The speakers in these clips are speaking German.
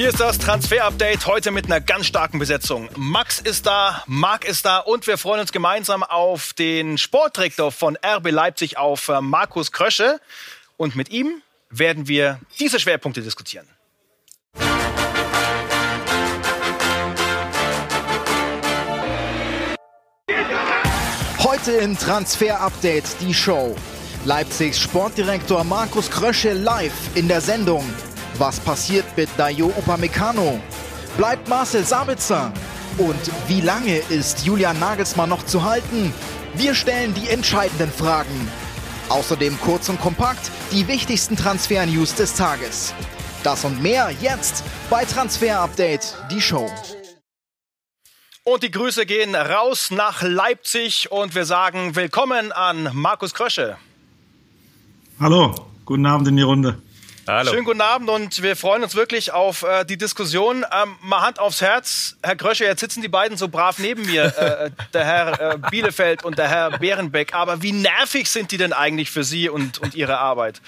Hier ist das Transfer-Update heute mit einer ganz starken Besetzung. Max ist da, Marc ist da und wir freuen uns gemeinsam auf den Sportdirektor von RB Leipzig, auf äh, Markus Krösche. Und mit ihm werden wir diese Schwerpunkte diskutieren. Heute im Transfer Update die Show. Leipzigs Sportdirektor Markus Krösche live in der Sendung. Was passiert mit Dayo Upamecano? Bleibt Marcel Sabitzer? Und wie lange ist Julian Nagelsmann noch zu halten? Wir stellen die entscheidenden Fragen. Außerdem kurz und kompakt die wichtigsten Transfer-News des Tages. Das und mehr jetzt bei Transfer Update, die Show. Und die Grüße gehen raus nach Leipzig und wir sagen willkommen an Markus Krösche. Hallo, guten Abend in die Runde. Hallo. Schönen guten Abend und wir freuen uns wirklich auf äh, die Diskussion. Ähm, mal Hand aufs Herz, Herr Krösche, jetzt sitzen die beiden so brav neben mir, äh, der Herr äh, Bielefeld und der Herr Bärenbeck. Aber wie nervig sind die denn eigentlich für Sie und, und Ihre Arbeit?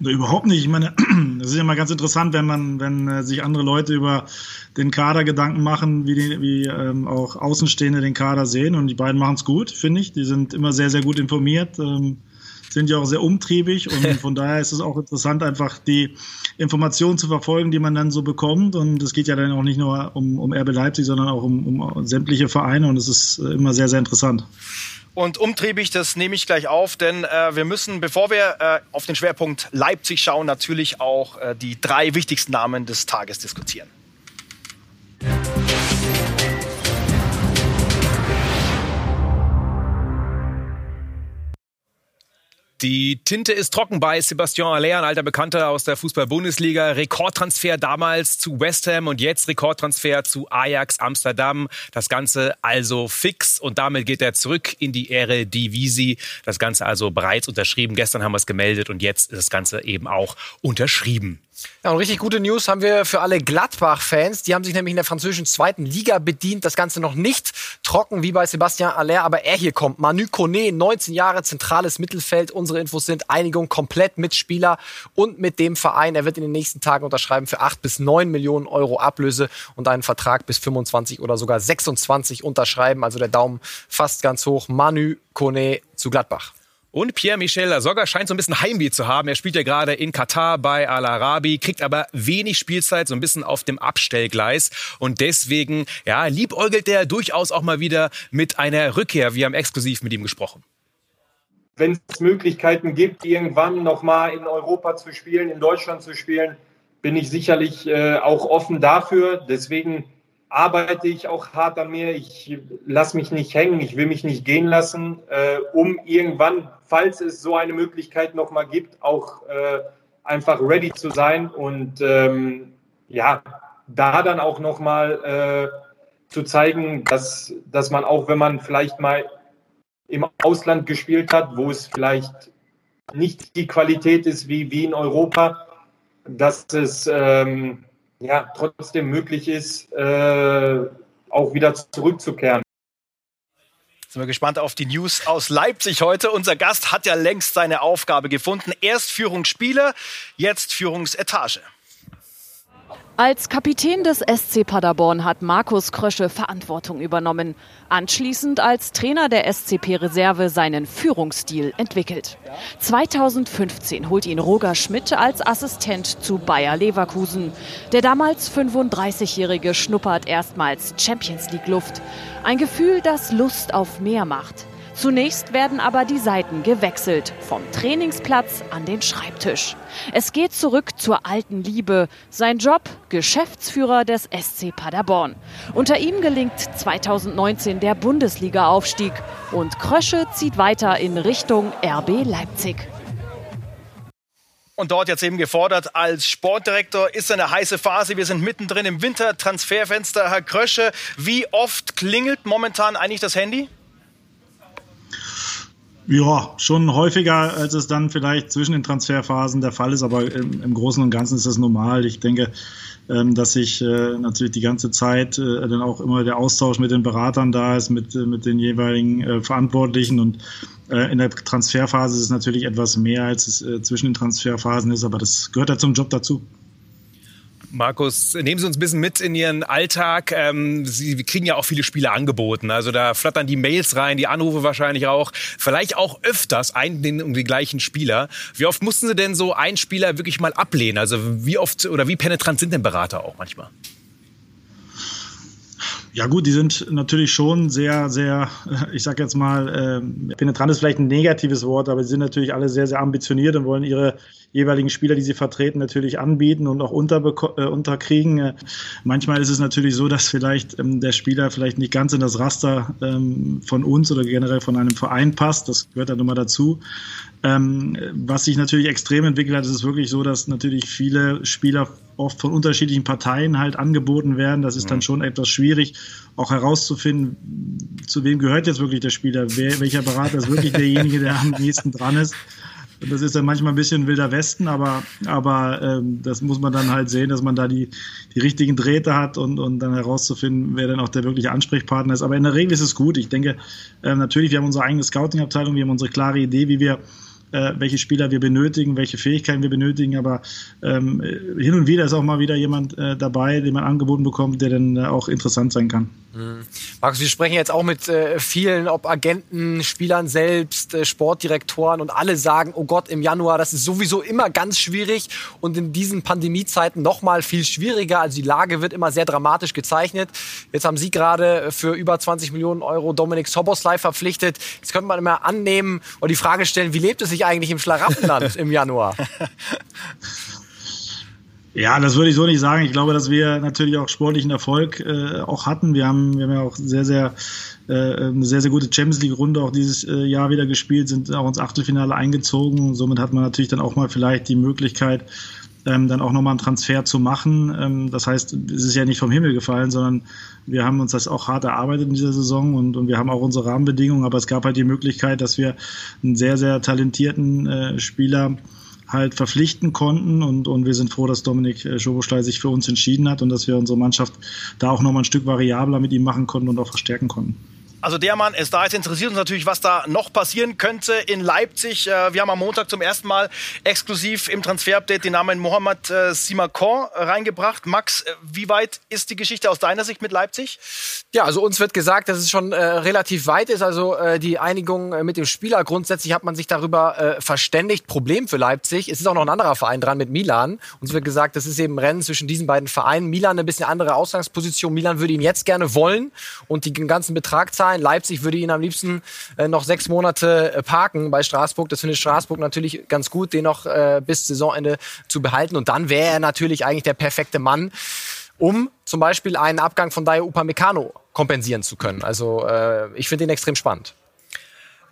Überhaupt nicht. Ich meine, es ist ja mal ganz interessant, wenn man, wenn äh, sich andere Leute über den Kader Gedanken machen, wie, die, wie ähm, auch Außenstehende den Kader sehen. Und die beiden machen es gut, finde ich. Die sind immer sehr, sehr gut informiert, ähm, sind ja auch sehr umtriebig. Und von daher ist es auch interessant, einfach die Informationen zu verfolgen, die man dann so bekommt. Und es geht ja dann auch nicht nur um, um RB Leipzig, sondern auch um, um sämtliche Vereine. Und es ist äh, immer sehr, sehr interessant. Und umtriebig, das nehme ich gleich auf, denn äh, wir müssen, bevor wir äh, auf den Schwerpunkt Leipzig schauen, natürlich auch äh, die drei wichtigsten Namen des Tages diskutieren. Die Tinte ist trocken bei Sebastian Aller, ein alter Bekannter aus der Fußball-Bundesliga. Rekordtransfer damals zu West Ham und jetzt Rekordtransfer zu Ajax Amsterdam. Das Ganze also fix und damit geht er zurück in die Ehre Divisi. Das Ganze also bereits unterschrieben. Gestern haben wir es gemeldet und jetzt ist das Ganze eben auch unterschrieben. Ja, und richtig gute News haben wir für alle Gladbach-Fans. Die haben sich nämlich in der französischen zweiten Liga bedient. Das Ganze noch nicht trocken wie bei Sebastian Aller, aber er hier kommt. Manu Kone, 19 Jahre, zentrales Mittelfeld. Unsere Infos sind Einigung komplett mit Spieler und mit dem Verein. Er wird in den nächsten Tagen unterschreiben für 8 bis 9 Millionen Euro Ablöse und einen Vertrag bis 25 oder sogar 26 unterschreiben. Also der Daumen fast ganz hoch. Manu Kone zu Gladbach. Und Pierre-Michel Lasogga scheint so ein bisschen Heimweh zu haben. Er spielt ja gerade in Katar bei Al-Arabi, kriegt aber wenig Spielzeit, so ein bisschen auf dem Abstellgleis. Und deswegen, ja, liebäugelt er durchaus auch mal wieder mit einer Rückkehr. Wir haben exklusiv mit ihm gesprochen. Wenn es Möglichkeiten gibt, irgendwann nochmal in Europa zu spielen, in Deutschland zu spielen, bin ich sicherlich äh, auch offen dafür. Deswegen arbeite ich auch hart an mir. Ich lasse mich nicht hängen, ich will mich nicht gehen lassen, äh, um irgendwann, falls es so eine Möglichkeit nochmal gibt, auch äh, einfach ready zu sein und ähm, ja, da dann auch nochmal äh, zu zeigen, dass, dass man auch, wenn man vielleicht mal im Ausland gespielt hat, wo es vielleicht nicht die Qualität ist wie, wie in Europa, dass es ähm, ja, trotzdem möglich ist, äh, auch wieder zurückzukehren. Sind wir gespannt auf die News aus Leipzig heute. Unser Gast hat ja längst seine Aufgabe gefunden. Erst Führungsspieler, jetzt Führungsetage. Als Kapitän des SC Paderborn hat Markus Krösche Verantwortung übernommen. Anschließend als Trainer der SCP Reserve seinen Führungsstil entwickelt. 2015 holt ihn Roger Schmidt als Assistent zu Bayer Leverkusen. Der damals 35-Jährige schnuppert erstmals Champions League Luft. Ein Gefühl, das Lust auf mehr macht. Zunächst werden aber die Seiten gewechselt, vom Trainingsplatz an den Schreibtisch. Es geht zurück zur alten Liebe. Sein Job, Geschäftsführer des SC Paderborn. Unter ihm gelingt 2019 der Bundesliga-Aufstieg und Krösche zieht weiter in Richtung RB Leipzig. Und dort jetzt eben gefordert als Sportdirektor ist eine heiße Phase. Wir sind mittendrin im Wintertransferfenster. Herr Krösche, wie oft klingelt momentan eigentlich das Handy? Ja, schon häufiger, als es dann vielleicht zwischen den Transferphasen der Fall ist, aber im, im Großen und Ganzen ist das normal. Ich denke, ähm, dass sich äh, natürlich die ganze Zeit äh, dann auch immer der Austausch mit den Beratern da ist, mit, äh, mit den jeweiligen äh, Verantwortlichen und äh, in der Transferphase ist es natürlich etwas mehr, als es äh, zwischen den Transferphasen ist, aber das gehört ja zum Job dazu. Markus, nehmen Sie uns ein bisschen mit in Ihren Alltag. Ähm, Sie kriegen ja auch viele Spiele angeboten. Also da flattern die Mails rein, die Anrufe wahrscheinlich auch. Vielleicht auch öfters einen um die gleichen Spieler. Wie oft mussten Sie denn so einen Spieler wirklich mal ablehnen? Also wie oft oder wie penetrant sind denn Berater auch manchmal? Ja gut, die sind natürlich schon sehr, sehr, ich sag jetzt mal, äh, penetrant ist vielleicht ein negatives Wort, aber sie sind natürlich alle sehr, sehr ambitioniert und wollen ihre jeweiligen Spieler, die sie vertreten, natürlich anbieten und auch äh, unterkriegen. Äh, manchmal ist es natürlich so, dass vielleicht ähm, der Spieler vielleicht nicht ganz in das Raster ähm, von uns oder generell von einem Verein passt. Das gehört dann immer dazu. Ähm, was sich natürlich extrem entwickelt hat, ist es wirklich so, dass natürlich viele Spieler oft von unterschiedlichen Parteien halt angeboten werden. Das ist dann schon etwas schwierig, auch herauszufinden, zu wem gehört jetzt wirklich der Spieler, wer, welcher Berater ist wirklich derjenige, der am nächsten dran ist. Das ist dann manchmal ein bisschen wilder Westen, aber, aber ähm, das muss man dann halt sehen, dass man da die, die richtigen Drähte hat und, und dann herauszufinden, wer dann auch der wirkliche Ansprechpartner ist. Aber in der Regel ist es gut. Ich denke, äh, natürlich, wir haben unsere eigene Scouting-Abteilung, wir haben unsere klare Idee, wie wir äh, welche Spieler wir benötigen, welche Fähigkeiten wir benötigen. Aber ähm, hin und wieder ist auch mal wieder jemand äh, dabei, den man angeboten bekommt, der dann äh, auch interessant sein kann. Mhm. Markus, wir sprechen jetzt auch mit äh, vielen, ob Agenten, Spielern selbst, äh, Sportdirektoren und alle sagen, oh Gott, im Januar, das ist sowieso immer ganz schwierig und in diesen Pandemiezeiten noch mal viel schwieriger. Also die Lage wird immer sehr dramatisch gezeichnet. Jetzt haben Sie gerade für über 20 Millionen Euro Dominik Soboslai verpflichtet. Jetzt könnte man immer annehmen und die Frage stellen, wie lebt es sich eigentlich im Schlaraffenland im Januar? Ja, das würde ich so nicht sagen. Ich glaube, dass wir natürlich auch sportlichen Erfolg äh, auch hatten. Wir haben, wir haben ja auch sehr, sehr äh, eine sehr, sehr gute Champions League-Runde auch dieses äh, Jahr wieder gespielt, sind auch ins Achtelfinale eingezogen. Somit hat man natürlich dann auch mal vielleicht die Möglichkeit, ähm, dann auch nochmal einen Transfer zu machen. Ähm, das heißt, es ist ja nicht vom Himmel gefallen, sondern wir haben uns das auch hart erarbeitet in dieser Saison und, und wir haben auch unsere Rahmenbedingungen, aber es gab halt die Möglichkeit, dass wir einen sehr, sehr talentierten äh, Spieler halt verpflichten konnten. Und, und wir sind froh, dass Dominik äh, Schobostein sich für uns entschieden hat und dass wir unsere Mannschaft da auch nochmal ein Stück variabler mit ihm machen konnten und auch verstärken konnten. Also der Mann ist da. Jetzt interessiert uns natürlich, was da noch passieren könnte in Leipzig. Äh, wir haben am Montag zum ersten Mal exklusiv im Transfer-Update den Namen Mohamed äh, Simakon reingebracht. Max, äh, wie weit ist die Geschichte aus deiner Sicht mit Leipzig? Ja, also uns wird gesagt, dass es schon äh, relativ weit ist. Also äh, die Einigung äh, mit dem Spieler. Grundsätzlich hat man sich darüber äh, verständigt. Problem für Leipzig. Es ist auch noch ein anderer Verein dran mit Milan. Uns wird gesagt, das ist eben ein Rennen zwischen diesen beiden Vereinen. Milan eine bisschen andere Ausgangsposition. Milan würde ihn jetzt gerne wollen und den ganzen Betrag zahlen sein. Leipzig würde ihn am liebsten äh, noch sechs Monate äh, parken bei Straßburg. Das findet Straßburg natürlich ganz gut, den noch äh, bis Saisonende zu behalten. Und dann wäre er natürlich eigentlich der perfekte Mann, um zum Beispiel einen Abgang von Daya Upamecano kompensieren zu können. Also äh, ich finde ihn extrem spannend.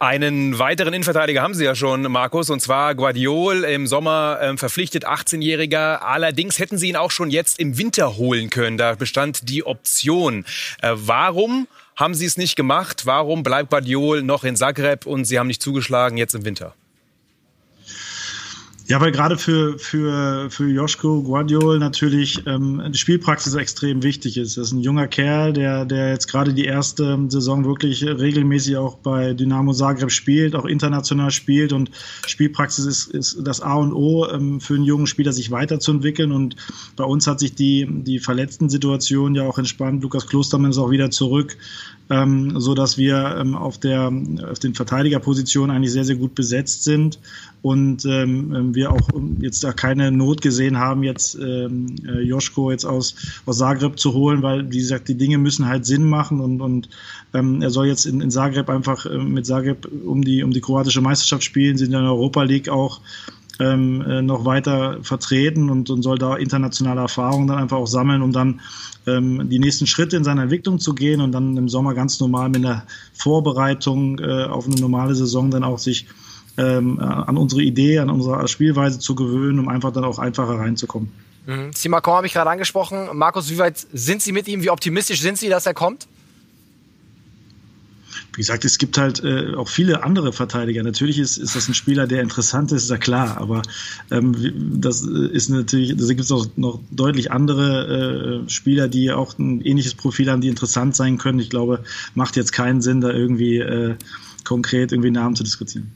Einen weiteren Innenverteidiger haben Sie ja schon, Markus, und zwar Guardiol im Sommer ähm, verpflichtet, 18-Jähriger. Allerdings hätten Sie ihn auch schon jetzt im Winter holen können. Da bestand die Option. Äh, warum haben Sie es nicht gemacht? Warum bleibt Guardiol noch in Zagreb und Sie haben nicht zugeschlagen jetzt im Winter? Ja, weil gerade für, für, für Joschko Guardiol natürlich ähm, die Spielpraxis extrem wichtig ist. Das ist ein junger Kerl, der, der jetzt gerade die erste Saison wirklich regelmäßig auch bei Dynamo Zagreb spielt, auch international spielt und Spielpraxis ist, ist das A und O ähm, für einen jungen Spieler, sich weiterzuentwickeln. Und bei uns hat sich die, die verletzten Situation ja auch entspannt. Lukas Klostermann ist auch wieder zurück, ähm, so dass wir ähm, auf der auf den Verteidigerpositionen eigentlich sehr, sehr gut besetzt sind und ähm, ähm, wir auch ähm, jetzt da keine Not gesehen haben, jetzt ähm, äh, Joschko jetzt aus, aus Zagreb zu holen, weil, wie gesagt, die Dinge müssen halt Sinn machen und, und ähm, er soll jetzt in, in Zagreb einfach äh, mit Zagreb um die, um die kroatische Meisterschaft spielen, sind in der Europa League auch ähm, äh, noch weiter vertreten und, und soll da internationale Erfahrungen dann einfach auch sammeln, um dann ähm, die nächsten Schritte in seiner Entwicklung zu gehen und dann im Sommer ganz normal mit einer Vorbereitung äh, auf eine normale Saison dann auch sich ähm, an unsere Idee, an unsere Spielweise zu gewöhnen, um einfach dann auch einfacher reinzukommen. Mhm. Simakon habe ich gerade angesprochen. Markus, wie weit sind Sie mit ihm? Wie optimistisch sind Sie, dass er kommt? Wie gesagt, es gibt halt äh, auch viele andere Verteidiger. Natürlich ist, ist das ein Spieler, der interessant ist, ist ja klar. Aber ähm, das ist natürlich, da gibt es auch noch deutlich andere äh, Spieler, die auch ein ähnliches Profil haben, die interessant sein können. Ich glaube, macht jetzt keinen Sinn, da irgendwie äh, konkret irgendwie Namen zu diskutieren.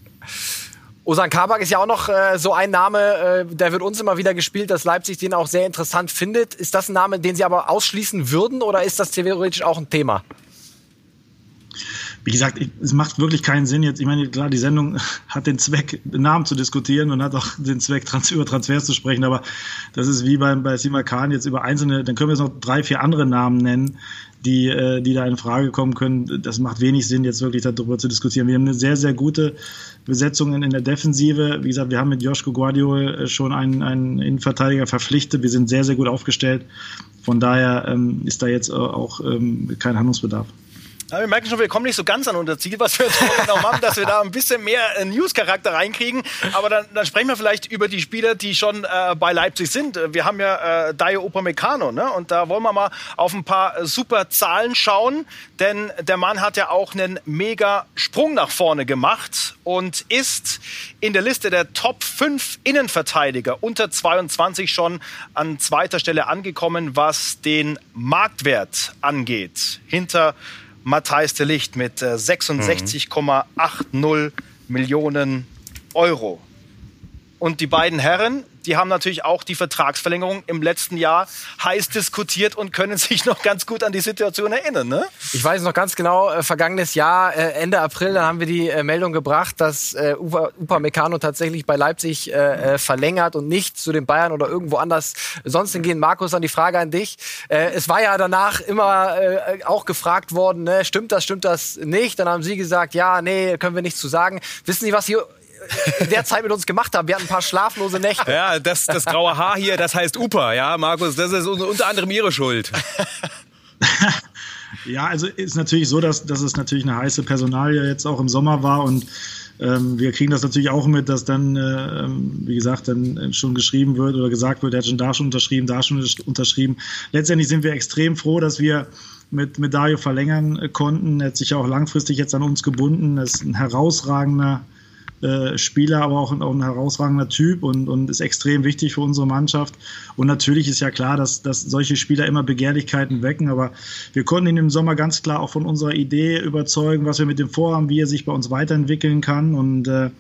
Osan Kabak ist ja auch noch äh, so ein Name, äh, der wird uns immer wieder gespielt, dass Leipzig den auch sehr interessant findet. Ist das ein Name, den Sie aber ausschließen würden oder ist das theoretisch auch ein Thema? Wie gesagt, es macht wirklich keinen Sinn jetzt. Ich meine, klar, die Sendung hat den Zweck, Namen zu diskutieren und hat auch den Zweck, trans über Transfers zu sprechen. Aber das ist wie beim, bei Sima Khan jetzt über einzelne, dann können wir jetzt noch drei, vier andere Namen nennen, die, äh, die da in Frage kommen können. Das macht wenig Sinn, jetzt wirklich darüber zu diskutieren. Wir haben eine sehr, sehr gute Besetzung in der Defensive. Wie gesagt, wir haben mit Joschko Guardiol äh, schon einen, einen Innenverteidiger verpflichtet. Wir sind sehr, sehr gut aufgestellt. Von daher ähm, ist da jetzt auch ähm, kein Handlungsbedarf. Ja, wir merken schon, wir kommen nicht so ganz an unser Ziel, was wir uns vorgenommen haben, dass wir da ein bisschen mehr äh, News-Charakter reinkriegen. Aber dann, dann, sprechen wir vielleicht über die Spieler, die schon äh, bei Leipzig sind. Wir haben ja äh, Dayo Upamecano, ne? Und da wollen wir mal auf ein paar super Zahlen schauen, denn der Mann hat ja auch einen mega Sprung nach vorne gemacht und ist in der Liste der Top 5 Innenverteidiger unter 22 schon an zweiter Stelle angekommen, was den Marktwert angeht. Hinter Matthijs de Licht mit 66,80 äh, Millionen Euro. Und die beiden Herren, die haben natürlich auch die Vertragsverlängerung im letzten Jahr heiß diskutiert und können sich noch ganz gut an die Situation erinnern. Ne? Ich weiß noch ganz genau, äh, vergangenes Jahr, äh, Ende April, da haben wir die äh, Meldung gebracht, dass äh, Upa, Upa Meccano tatsächlich bei Leipzig äh, äh, verlängert und nicht zu den Bayern oder irgendwo anders sonst hingehen. Markus, an die Frage an dich. Äh, es war ja danach immer auch gefragt worden, ne, stimmt das, stimmt das nicht? Dann haben Sie gesagt, ja, nee, können wir nichts zu sagen. Wissen Sie, was hier in der Zeit mit uns gemacht haben. Wir hatten ein paar schlaflose Nächte. Ja, das, das graue Haar hier, das heißt Upa, ja, Markus, das ist unter anderem Ihre Schuld. ja, also ist natürlich so, dass, dass es natürlich eine heiße Personalie jetzt auch im Sommer war und ähm, wir kriegen das natürlich auch mit, dass dann, äh, ähm, wie gesagt, dann schon geschrieben wird oder gesagt wird, er hat schon da schon unterschrieben, da schon unterschrieben. Letztendlich sind wir extrem froh, dass wir mit, mit Dario verlängern konnten. Er hat sich auch langfristig jetzt an uns gebunden. Er ist ein herausragender äh, Spieler, aber auch, auch, ein herausragender Typ und, und ist extrem wichtig für unsere Mannschaft. Und natürlich ist ja klar, dass, dass solche Spieler immer Begehrlichkeiten wecken, aber wir konnten ihn im Sommer ganz klar auch von unserer Idee überzeugen, was wir mit dem vorhaben, wie er sich bei uns weiterentwickeln kann und äh,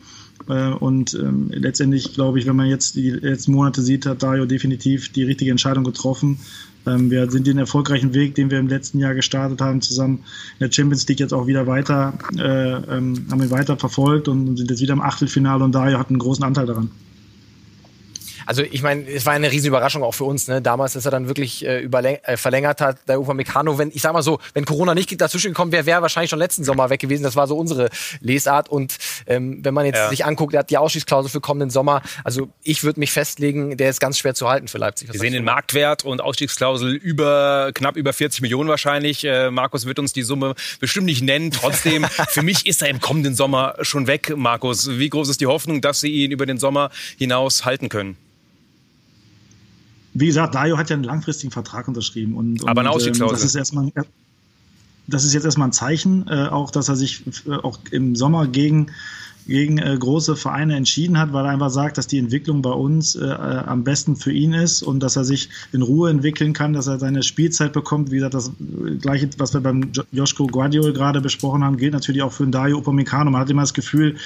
und ähm, letztendlich glaube ich, wenn man jetzt die letzten Monate sieht, hat Dario definitiv die richtige Entscheidung getroffen. Ähm, wir sind den erfolgreichen Weg, den wir im letzten Jahr gestartet haben, zusammen in der Champions League jetzt auch wieder weiter, äh, ähm, haben wir weiter verfolgt und sind jetzt wieder im Achtelfinale und Dario hat einen großen Anteil daran. Also ich meine, es war eine riesen Überraschung auch für uns. Ne? Damals, dass er dann wirklich äh, äh, verlängert hat, der Ufa Meccano. Wenn ich sag mal so, wenn Corona nicht dazwischen gekommen wäre, wäre er wahrscheinlich schon letzten Sommer weg gewesen. Das war so unsere Lesart. Und ähm, wenn man jetzt ja. sich anguckt, er hat die Ausschießklausel für kommenden Sommer. Also ich würde mich festlegen, der ist ganz schwer zu halten für Leipzig. Wir sehen den Marktwert und Ausstiegsklausel über knapp über 40 Millionen wahrscheinlich. Äh, Markus wird uns die Summe bestimmt nicht nennen. Trotzdem, für mich ist er im kommenden Sommer schon weg, Markus. Wie groß ist die Hoffnung, dass Sie ihn über den Sommer hinaus halten können? Wie gesagt, Dario hat ja einen langfristigen Vertrag unterschrieben. Und, und Aber eine Ausstiegsklausel. das ist erstmal das ist jetzt erstmal ein Zeichen, äh, auch dass er sich äh, auch im Sommer gegen gegen äh, große Vereine entschieden hat, weil er einfach sagt, dass die Entwicklung bei uns äh, äh, am besten für ihn ist und dass er sich in Ruhe entwickeln kann, dass er seine Spielzeit bekommt. Wie gesagt, das gleiche, was wir beim Joschko Guardiol gerade besprochen haben, gilt natürlich auch für den Dario Upamecano. Man hat immer das Gefühl,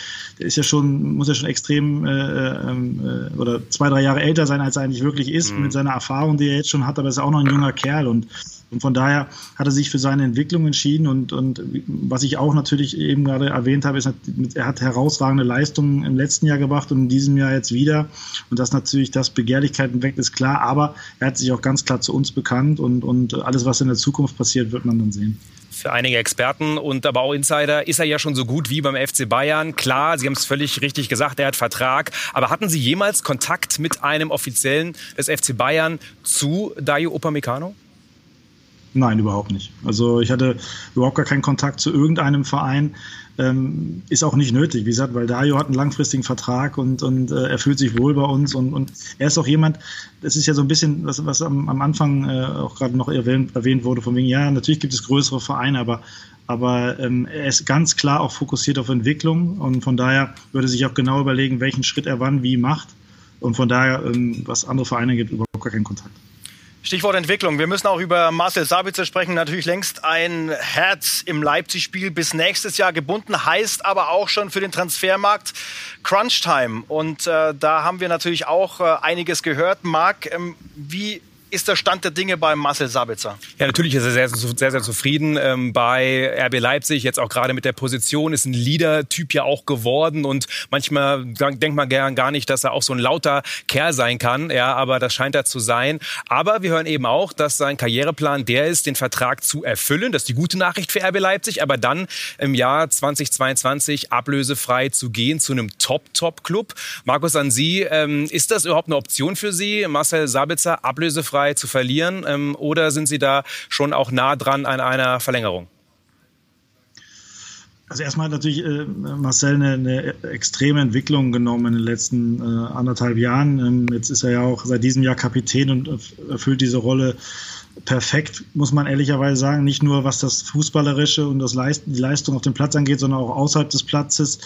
der ist ja schon, muss ja schon extrem äh, ähm, äh, oder zwei, drei Jahre älter sein, als er eigentlich wirklich ist, mhm. mit seiner Erfahrung, die er jetzt schon hat, aber er ist auch noch ein junger Kerl und und von daher hat er sich für seine Entwicklung entschieden. Und, und was ich auch natürlich eben gerade erwähnt habe, ist, er hat herausragende Leistungen im letzten Jahr gebracht und in diesem Jahr jetzt wieder. Und das natürlich, das Begehrlichkeiten weckt, ist klar. Aber er hat sich auch ganz klar zu uns bekannt. Und, und alles, was in der Zukunft passiert, wird man dann sehen für einige Experten und aber auch Insider ist er ja schon so gut wie beim FC Bayern. Klar, Sie haben es völlig richtig gesagt, er hat Vertrag. Aber hatten Sie jemals Kontakt mit einem Offiziellen des FC Bayern zu Dayo Upamecano? Nein, überhaupt nicht. Also ich hatte überhaupt gar keinen Kontakt zu irgendeinem Verein. Ähm, ist auch nicht nötig, wie gesagt, weil Dario hat einen langfristigen Vertrag und, und äh, er fühlt sich wohl bei uns und, und er ist auch jemand, das ist ja so ein bisschen, was, was am, am Anfang äh, auch gerade noch erwähnt, erwähnt wurde, von wegen, ja, natürlich gibt es größere Vereine, aber, aber ähm, er ist ganz klar auch fokussiert auf Entwicklung und von daher würde sich auch genau überlegen, welchen Schritt er wann wie macht und von daher, ähm, was andere Vereine gibt, überhaupt gar keinen Kontakt. Stichwort Entwicklung. Wir müssen auch über Marcel Sabitzer sprechen. Natürlich längst ein Herz im Leipzig-Spiel bis nächstes Jahr gebunden, heißt aber auch schon für den Transfermarkt Crunch-Time. Und äh, da haben wir natürlich auch äh, einiges gehört. Marc, ähm, wie ist der Stand der Dinge bei Marcel Sabitzer? Ja, natürlich ist er sehr, sehr, sehr zufrieden ähm, bei RB Leipzig. Jetzt auch gerade mit der Position ist ein Leader-Typ ja auch geworden und manchmal denkt man gern gar nicht, dass er auch so ein lauter Kerl sein kann. Ja, aber das scheint er zu sein. Aber wir hören eben auch, dass sein Karriereplan der ist, den Vertrag zu erfüllen. Das ist die gute Nachricht für RB Leipzig. Aber dann im Jahr 2022 ablösefrei zu gehen zu einem Top-Top-Club. Markus, an Sie, ähm, ist das überhaupt eine Option für Sie, Marcel Sabitzer ablösefrei ablösefrei zu verlieren? Ähm, oder sind Sie da schon auch nah dran an einer Verlängerung? Also erstmal hat natürlich äh, Marcel eine, eine, extreme Entwicklung genommen in den letzten äh, anderthalb Jahren. Ähm, jetzt ist er ja auch seit diesem Jahr Kapitän und erfüllt diese Rolle perfekt, muss man ehrlicherweise sagen. Nicht nur was das Fußballerische und das Leist die Leistung auf dem Platz angeht, sondern auch außerhalb des Platzes.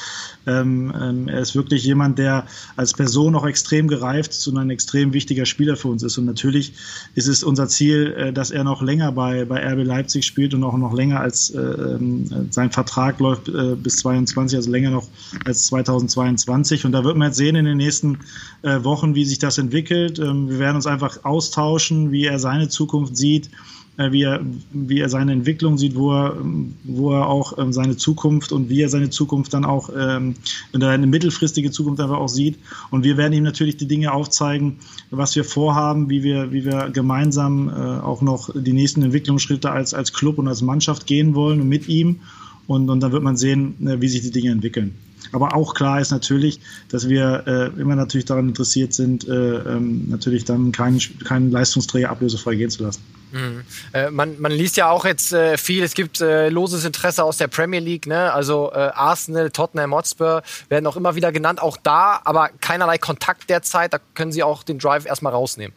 Ähm, ähm, er ist wirklich jemand, der als Person auch extrem gereift ist und ein extrem wichtiger Spieler für uns ist. Und natürlich ist es unser Ziel, äh, dass er noch länger bei, bei RB Leipzig spielt und auch noch länger als äh, ähm, sein Vertrag läuft äh, bis 22, also länger noch als 2022. Und da wird man jetzt sehen in den nächsten äh, Wochen, wie sich das entwickelt. Ähm, wir werden uns einfach austauschen, wie er seine Zukunft sieht, äh, wie, er, wie er seine Entwicklung sieht, wo er, wo er auch ähm, seine Zukunft und wie er seine Zukunft dann auch, ähm, eine mittelfristige Zukunft einfach auch sieht. Und wir werden ihm natürlich die Dinge aufzeigen, was wir vorhaben, wie wir, wie wir gemeinsam äh, auch noch die nächsten Entwicklungsschritte als, als Club und als Mannschaft gehen wollen mit ihm. Und, und dann wird man sehen, äh, wie sich die Dinge entwickeln. Aber auch klar ist natürlich, dass wir äh, immer natürlich daran interessiert sind, äh, ähm, natürlich dann keinen, keinen Leistungsträger ablösefrei gehen zu lassen. Mhm. Äh, man, man, liest ja auch jetzt äh, viel, es gibt äh, loses Interesse aus der Premier League, ne? also äh, Arsenal, Tottenham Hotspur werden auch immer wieder genannt, auch da, aber keinerlei Kontakt derzeit, da können Sie auch den Drive erstmal rausnehmen.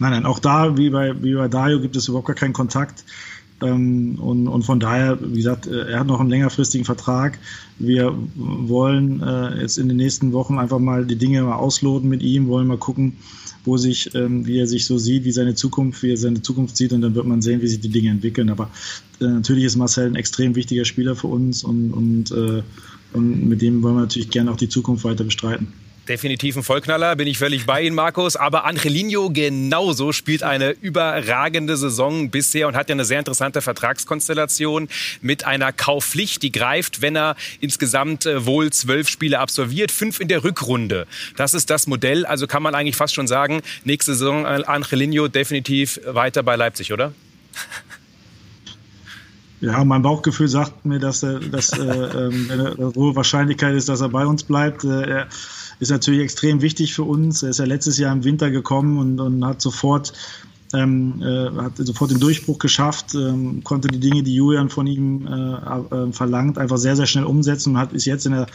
Nein, nein, auch da, wie bei, wie bei Dario, gibt es überhaupt gar keinen Kontakt. Ähm, und, und von daher, wie gesagt, äh, er hat noch einen längerfristigen Vertrag. Wir wollen äh, jetzt in den nächsten Wochen einfach mal die Dinge mal ausloten mit ihm, wollen mal gucken, wo sich, ähm, wie er sich so sieht, wie seine Zukunft, wie er seine Zukunft sieht und dann wird man sehen, wie sich die Dinge entwickeln. Aber äh, natürlich ist Marcel ein extrem wichtiger Spieler für uns und, und, äh, und mit dem wollen wir natürlich gerne auch die Zukunft weiter bestreiten. Definitiv ein Vollknaller, bin ich völlig bei Ihnen, Markus. Aber Angelino genauso spielt eine überragende Saison bisher und hat ja eine sehr interessante Vertragskonstellation mit einer Kaufpflicht, die greift, wenn er insgesamt äh, wohl zwölf Spiele absolviert, fünf in der Rückrunde. Das ist das Modell. Also kann man eigentlich fast schon sagen, nächste Saison äh, Angelino definitiv weiter bei Leipzig, oder? Ja, mein Bauchgefühl sagt mir, dass, dass äh, äh, eine hohe Wahrscheinlichkeit ist, dass er bei uns bleibt. Äh, er, ist natürlich extrem wichtig für uns. Er ist ja letztes Jahr im Winter gekommen und, und hat sofort ähm, äh, hat sofort den Durchbruch geschafft, ähm, konnte die Dinge, die Julian von ihm äh, äh, verlangt, einfach sehr, sehr schnell umsetzen und hat ist jetzt in der,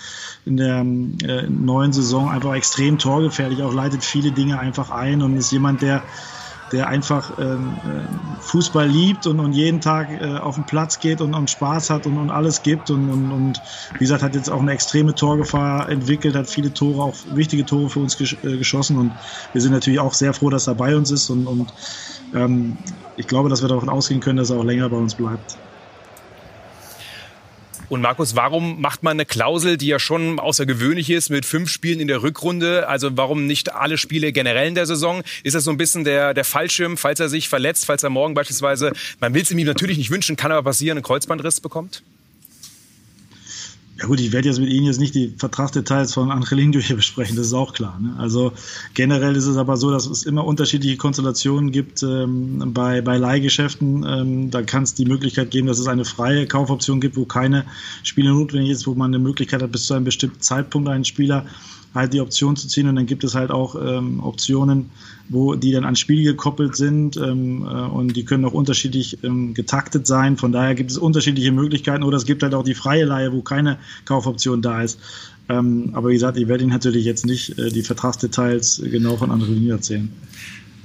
in der äh, neuen Saison einfach extrem torgefährlich, auch leitet viele Dinge einfach ein und ist jemand, der der einfach ähm, äh, Fußball liebt und, und jeden Tag äh, auf den Platz geht und, und Spaß hat und, und alles gibt und, und, und wie gesagt, hat jetzt auch eine extreme Torgefahr entwickelt, hat viele Tore, auch wichtige Tore für uns gesch äh, geschossen und wir sind natürlich auch sehr froh, dass er bei uns ist und, und ähm, ich glaube, dass wir davon ausgehen können, dass er auch länger bei uns bleibt. Und Markus, warum macht man eine Klausel, die ja schon außergewöhnlich ist, mit fünf Spielen in der Rückrunde? Also warum nicht alle Spiele generell in der Saison? Ist das so ein bisschen der, der Fallschirm, falls er sich verletzt, falls er morgen beispielsweise, man will es ihm natürlich nicht wünschen, kann aber passieren, einen Kreuzbandriss bekommt? Ja gut, ich werde jetzt mit Ihnen jetzt nicht die Vertragsdetails von Angelino hier besprechen, das ist auch klar. Ne? Also generell ist es aber so, dass es immer unterschiedliche Konstellationen gibt ähm, bei, bei Leihgeschäften. Ähm, da kann es die Möglichkeit geben, dass es eine freie Kaufoption gibt, wo keine Spiele notwendig ist, wo man eine Möglichkeit hat, bis zu einem bestimmten Zeitpunkt einen Spieler halt die Option zu ziehen und dann gibt es halt auch ähm, Optionen, wo die dann an Spiel gekoppelt sind ähm, äh, und die können auch unterschiedlich ähm, getaktet sein. Von daher gibt es unterschiedliche Möglichkeiten oder es gibt halt auch die freie Leihe, wo keine Kaufoption da ist. Ähm, aber wie gesagt, ich werde Ihnen natürlich jetzt nicht äh, die Vertragsdetails genau von André erzählen.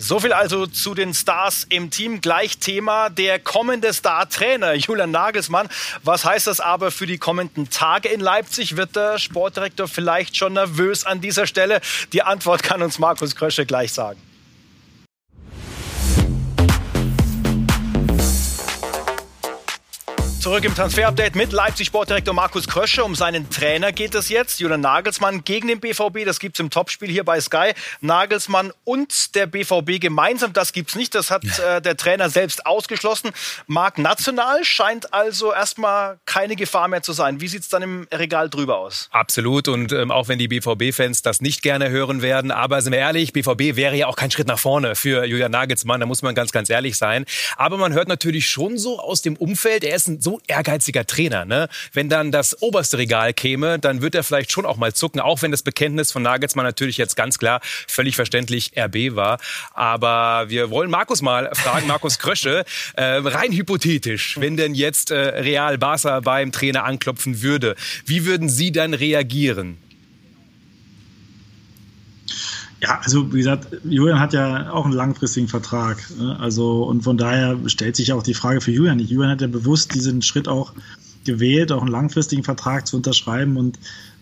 So viel also zu den Stars im Team. Gleich Thema der kommende Star-Trainer Julian Nagelsmann. Was heißt das aber für die kommenden Tage in Leipzig? Wird der Sportdirektor vielleicht schon nervös an dieser Stelle? Die Antwort kann uns Markus Krösche gleich sagen. Zurück im Transfer-Update mit Leipzig-Sportdirektor Markus Krösche. Um seinen Trainer geht es jetzt. Julian Nagelsmann gegen den BVB. Das gibt es im Topspiel hier bei Sky. Nagelsmann und der BVB gemeinsam. Das gibt es nicht. Das hat äh, der Trainer selbst ausgeschlossen. Mark national scheint also erstmal keine Gefahr mehr zu sein. Wie sieht es dann im Regal drüber aus? Absolut. Und ähm, auch wenn die BVB-Fans das nicht gerne hören werden. Aber sind wir ehrlich, BVB wäre ja auch kein Schritt nach vorne für Julian Nagelsmann. Da muss man ganz, ganz ehrlich sein. Aber man hört natürlich schon so aus dem Umfeld, er ist ein so ehrgeiziger Trainer. Ne? Wenn dann das oberste Regal käme, dann wird er vielleicht schon auch mal zucken, auch wenn das Bekenntnis von Nagelsmann natürlich jetzt ganz klar völlig verständlich RB war. Aber wir wollen Markus mal fragen, Markus Krösche, äh, rein hypothetisch, wenn denn jetzt äh, Real Barca beim Trainer anklopfen würde, wie würden Sie dann reagieren? Ja, also wie gesagt, Julian hat ja auch einen langfristigen Vertrag. Ne? Also und von daher stellt sich auch die Frage für Julian nicht. Julian hat ja bewusst diesen Schritt auch gewählt, auch einen langfristigen Vertrag zu unterschreiben und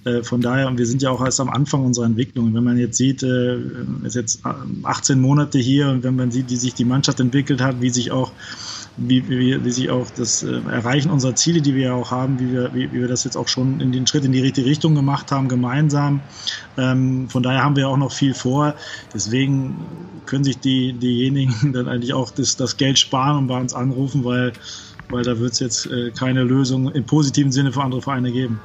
äh, von daher, und wir sind ja auch erst am Anfang unserer Entwicklung. Wenn man jetzt sieht, äh, ist jetzt 18 Monate hier und wenn man sieht, wie sich die Mannschaft entwickelt hat, wie sich auch wie, wie, wie sich auch das äh, Erreichen unserer Ziele, die wir ja auch haben, wie wir, wie, wie wir das jetzt auch schon in den Schritt in die richtige Richtung gemacht haben, gemeinsam. Ähm, von daher haben wir auch noch viel vor. Deswegen können sich die, diejenigen dann eigentlich auch das, das Geld sparen und bei uns anrufen, weil, weil da wird es jetzt äh, keine Lösung im positiven Sinne für andere Vereine geben.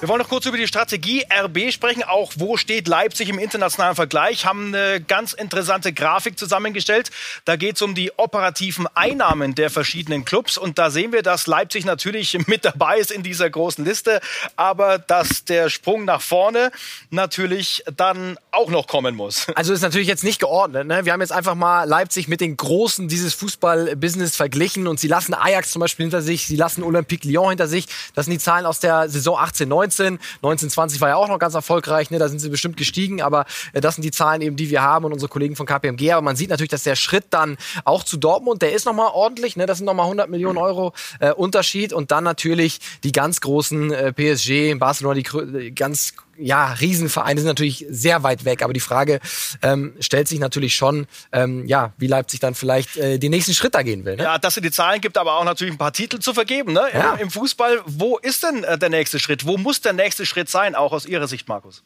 Wir wollen noch kurz über die Strategie RB sprechen. Auch wo steht Leipzig im internationalen Vergleich? Haben eine ganz interessante Grafik zusammengestellt. Da geht es um die operativen Einnahmen der verschiedenen Clubs. Und da sehen wir, dass Leipzig natürlich mit dabei ist in dieser großen Liste, aber dass der Sprung nach vorne natürlich dann auch noch kommen muss. Also ist natürlich jetzt nicht geordnet. Ne? Wir haben jetzt einfach mal Leipzig mit den Großen dieses Fußball-Business verglichen und sie lassen Ajax zum Beispiel hinter sich, sie lassen Olympique Lyon hinter sich. Das sind die Zahlen aus der Saison 18, 19. 19. 1920 war ja auch noch ganz erfolgreich, ne? da sind sie bestimmt gestiegen, aber äh, das sind die Zahlen eben, die wir haben und unsere Kollegen von KPMG. Aber man sieht natürlich, dass der Schritt dann auch zu Dortmund, der ist nochmal ordentlich, ne? das sind nochmal 100 Millionen Euro äh, Unterschied und dann natürlich die ganz großen äh, PSG, Barcelona, die ganz ja, Riesenvereine sind natürlich sehr weit weg, aber die Frage ähm, stellt sich natürlich schon, ähm, ja, wie Leipzig dann vielleicht äh, den nächsten Schritt da gehen will. Ne? Ja, dass es die Zahlen gibt, aber auch natürlich ein paar Titel zu vergeben ne? Ja. Im, Fußball. Wo ist denn äh, der nächste Schritt? Wo muss der nächste Schritt sein, auch aus Ihrer Sicht, Markus?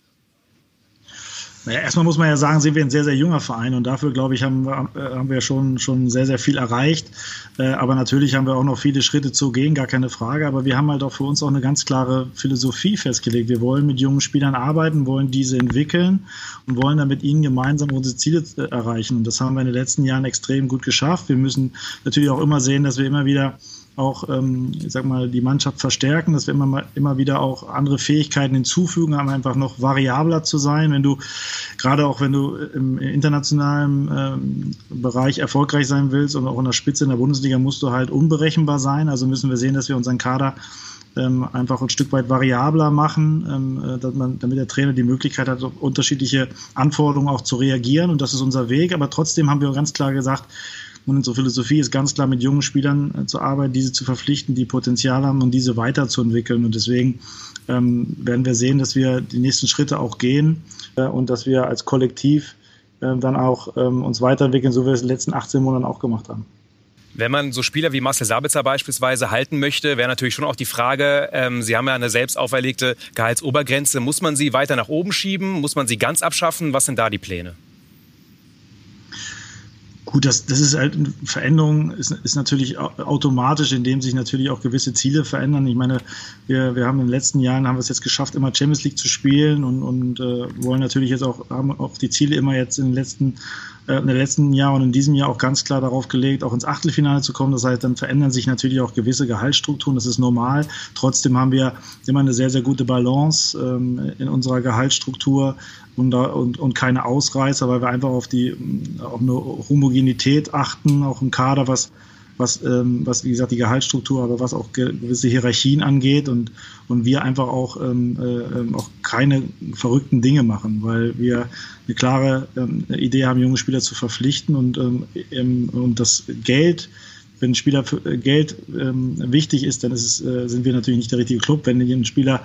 Naja, erstmal muss man ja sagen, sind wir ein sehr, sehr junger Verein und dafür, glaube ich, haben, wir, äh, haben wir schon, schon sehr, sehr viel erreicht. Äh, aber natürlich haben wir auch noch viele Schritte zu gehen, gar keine Frage. Aber wir haben halt auch für uns auch eine ganz klare Philosophie festgelegt. Wir wollen mit jungen Spielern arbeiten, wollen diese entwickeln und wollen dann mit ihnen gemeinsam unsere Ziele äh, erreichen. Und das haben wir in den letzten Jahren extrem gut geschafft. Wir müssen natürlich auch immer sehen, dass wir immer wieder auch, ähm, ich sag mal, die Mannschaft verstärken, dass wir immer, mal, immer wieder auch andere Fähigkeiten hinzufügen, um einfach noch variabler zu sein. Wenn du, gerade auch wenn du im internationalen ähm, Bereich erfolgreich sein willst und auch in der Spitze in der Bundesliga, musst du halt unberechenbar sein. Also müssen wir sehen, dass wir unseren Kader ähm, einfach ein Stück weit variabler machen, ähm, äh, dass man, damit der Trainer die Möglichkeit hat, auf unterschiedliche Anforderungen auch zu reagieren. Und das ist unser Weg. Aber trotzdem haben wir ganz klar gesagt, und unsere Philosophie ist ganz klar, mit jungen Spielern äh, zu arbeiten, diese zu verpflichten, die Potenzial haben und diese weiterzuentwickeln. Und deswegen ähm, werden wir sehen, dass wir die nächsten Schritte auch gehen äh, und dass wir als Kollektiv äh, dann auch ähm, uns weiterentwickeln, so wie wir es in den letzten 18 Monaten auch gemacht haben. Wenn man so Spieler wie Marcel Sabitzer beispielsweise halten möchte, wäre natürlich schon auch die Frage, ähm, Sie haben ja eine selbst auferlegte Gehaltsobergrenze, muss man sie weiter nach oben schieben, muss man sie ganz abschaffen? Was sind da die Pläne? Gut, das, das ist halt Veränderung, ist, ist natürlich automatisch, indem sich natürlich auch gewisse Ziele verändern. Ich meine, wir, wir haben in den letzten Jahren haben wir es jetzt geschafft, immer Champions League zu spielen und, und äh, wollen natürlich jetzt auch, haben auch die Ziele immer jetzt in den letzten äh, in den letzten Jahr und in diesem Jahr auch ganz klar darauf gelegt, auch ins Achtelfinale zu kommen. Das heißt, dann verändern sich natürlich auch gewisse Gehaltsstrukturen. Das ist normal. Trotzdem haben wir immer eine sehr, sehr gute Balance ähm, in unserer Gehaltsstruktur und, und, und keine Ausreißer, weil wir einfach auf die auf eine Homogenität achten, auch im Kader, was was, ähm, was wie gesagt die Gehaltsstruktur, aber was auch gewisse Hierarchien angeht und, und wir einfach auch, ähm, äh, ähm, auch keine verrückten Dinge machen, weil wir eine klare ähm, Idee haben, junge Spieler zu verpflichten und, ähm, und das Geld, wenn Spieler für Geld ähm, wichtig ist, dann ist es, äh, sind wir natürlich nicht der richtige Club. Wenn ein Spieler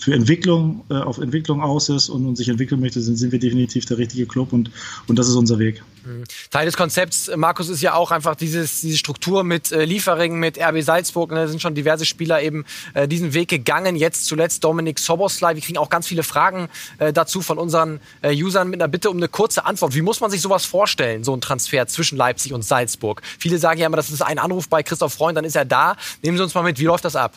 für Entwicklung, äh, auf Entwicklung aus ist und, und sich entwickeln möchte, sind, sind wir definitiv der richtige Club und, und das ist unser Weg. Mhm. Teil des Konzepts, Markus, ist ja auch einfach dieses, diese Struktur mit äh, Liefering, mit RB Salzburg. Ne, da sind schon diverse Spieler eben äh, diesen Weg gegangen. Jetzt zuletzt Dominik Soboslai. Wir kriegen auch ganz viele Fragen äh, dazu von unseren äh, Usern mit einer Bitte um eine kurze Antwort. Wie muss man sich sowas vorstellen, so ein Transfer zwischen Leipzig und Salzburg? Viele sagen ja immer, das ist ein Anruf bei Christoph Freund, dann ist er da. Nehmen Sie uns mal mit, wie läuft das ab?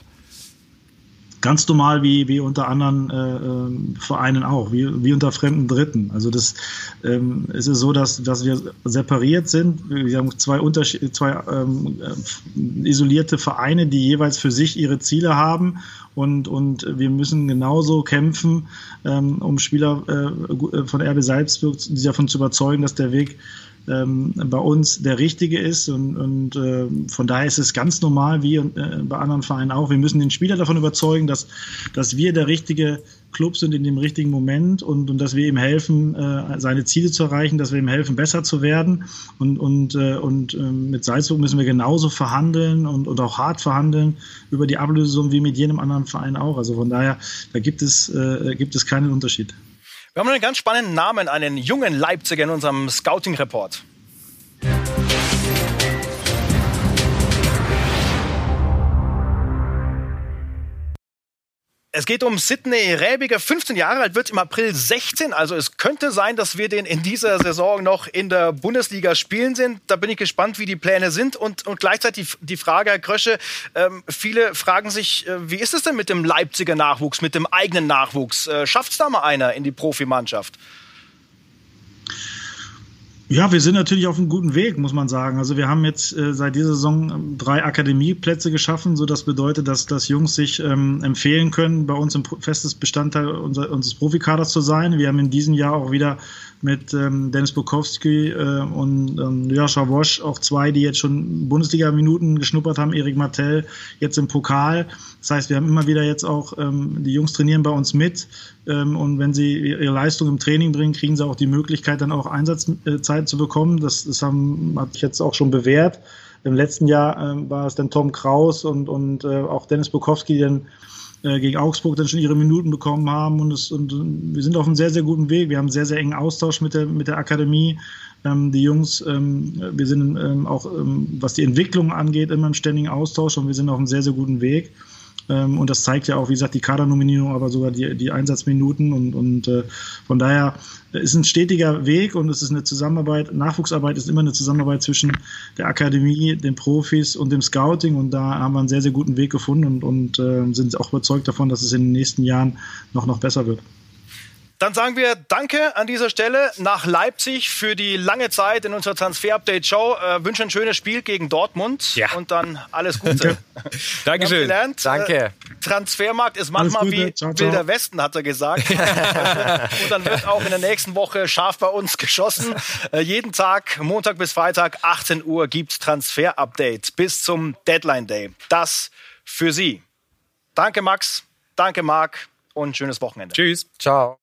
Ganz normal wie, wie unter anderen äh, ähm, Vereinen auch, wie, wie unter fremden Dritten. Also das ähm, es ist so, dass, dass wir separiert sind. Wir haben zwei, Unterschied, zwei ähm, äh, isolierte Vereine, die jeweils für sich ihre Ziele haben und, und wir müssen genauso kämpfen, ähm, um Spieler äh, von RB Salzburg davon zu überzeugen, dass der Weg ähm, bei uns der richtige ist. Und, und äh, von daher ist es ganz normal, wie äh, bei anderen Vereinen auch. Wir müssen den Spieler davon überzeugen, dass, dass wir der richtige Club sind in dem richtigen Moment und, und dass wir ihm helfen, äh, seine Ziele zu erreichen, dass wir ihm helfen, besser zu werden. Und, und, äh, und äh, mit Salzburg müssen wir genauso verhandeln und, und auch hart verhandeln über die Ablösung wie mit jedem anderen Verein auch. Also von daher, da gibt es, äh, gibt es keinen Unterschied. Wir haben einen ganz spannenden Namen, einen jungen Leipziger in unserem Scouting-Report. Es geht um Sidney Räbiger, 15 Jahre alt, wird im April 16. Also es könnte sein, dass wir den in dieser Saison noch in der Bundesliga spielen sind. Da bin ich gespannt, wie die Pläne sind. Und, und gleichzeitig die Frage, Herr Krösche, ähm, viele fragen sich, äh, wie ist es denn mit dem Leipziger Nachwuchs, mit dem eigenen Nachwuchs? Äh, Schafft es da mal einer in die Profimannschaft? Ja, wir sind natürlich auf einem guten Weg, muss man sagen. Also wir haben jetzt äh, seit dieser Saison ähm, drei Akademieplätze geschaffen, so das bedeutet, dass, dass Jungs sich ähm, empfehlen können, bei uns ein festes Bestandteil unser, unseres Profikaders zu sein. Wir haben in diesem Jahr auch wieder mit ähm, Dennis Bukowski äh, und ähm, Joscha Wosch auch zwei, die jetzt schon Bundesliga-Minuten geschnuppert haben. Erik Martell jetzt im Pokal. Das heißt, wir haben immer wieder jetzt auch, ähm, die Jungs trainieren bei uns mit und wenn sie ihre Leistung im Training bringen, kriegen sie auch die Möglichkeit, dann auch Einsatzzeit zu bekommen. Das, das haben, hat sich jetzt auch schon bewährt. Im letzten Jahr äh, war es dann Tom Kraus und, und äh, auch Dennis Bukowski, die dann äh, gegen Augsburg dann schon ihre Minuten bekommen haben. Und, es, und wir sind auf einem sehr, sehr guten Weg. Wir haben einen sehr, sehr engen Austausch mit der, mit der Akademie. Ähm, die Jungs, ähm, wir sind ähm, auch, ähm, was die Entwicklung angeht, immer im ständigen Austausch und wir sind auf einem sehr, sehr guten Weg. Ähm, und das zeigt ja auch, wie gesagt, die Kadernominierung, aber sogar die, die Einsatzminuten. Und, und äh, von daher ist ein stetiger Weg und es ist eine Zusammenarbeit. Nachwuchsarbeit ist immer eine Zusammenarbeit zwischen der Akademie, den Profis und dem Scouting. Und da haben wir einen sehr, sehr guten Weg gefunden und, und äh, sind auch überzeugt davon, dass es in den nächsten Jahren noch, noch besser wird. Dann sagen wir Danke an dieser Stelle nach Leipzig für die lange Zeit in unserer Transfer-Update-Show. Äh, wünsche ein schönes Spiel gegen Dortmund ja. und dann alles Gute. Dankeschön. Gelernt, Danke. Äh, Transfermarkt ist manchmal wie ciao, ciao. Wilder Westen, hat er gesagt. und dann wird auch in der nächsten Woche scharf bei uns geschossen. Äh, jeden Tag, Montag bis Freitag, 18 Uhr, gibt es Transfer-Update bis zum Deadline-Day. Das für Sie. Danke, Max. Danke, Marc. Und schönes Wochenende. Tschüss. Ciao.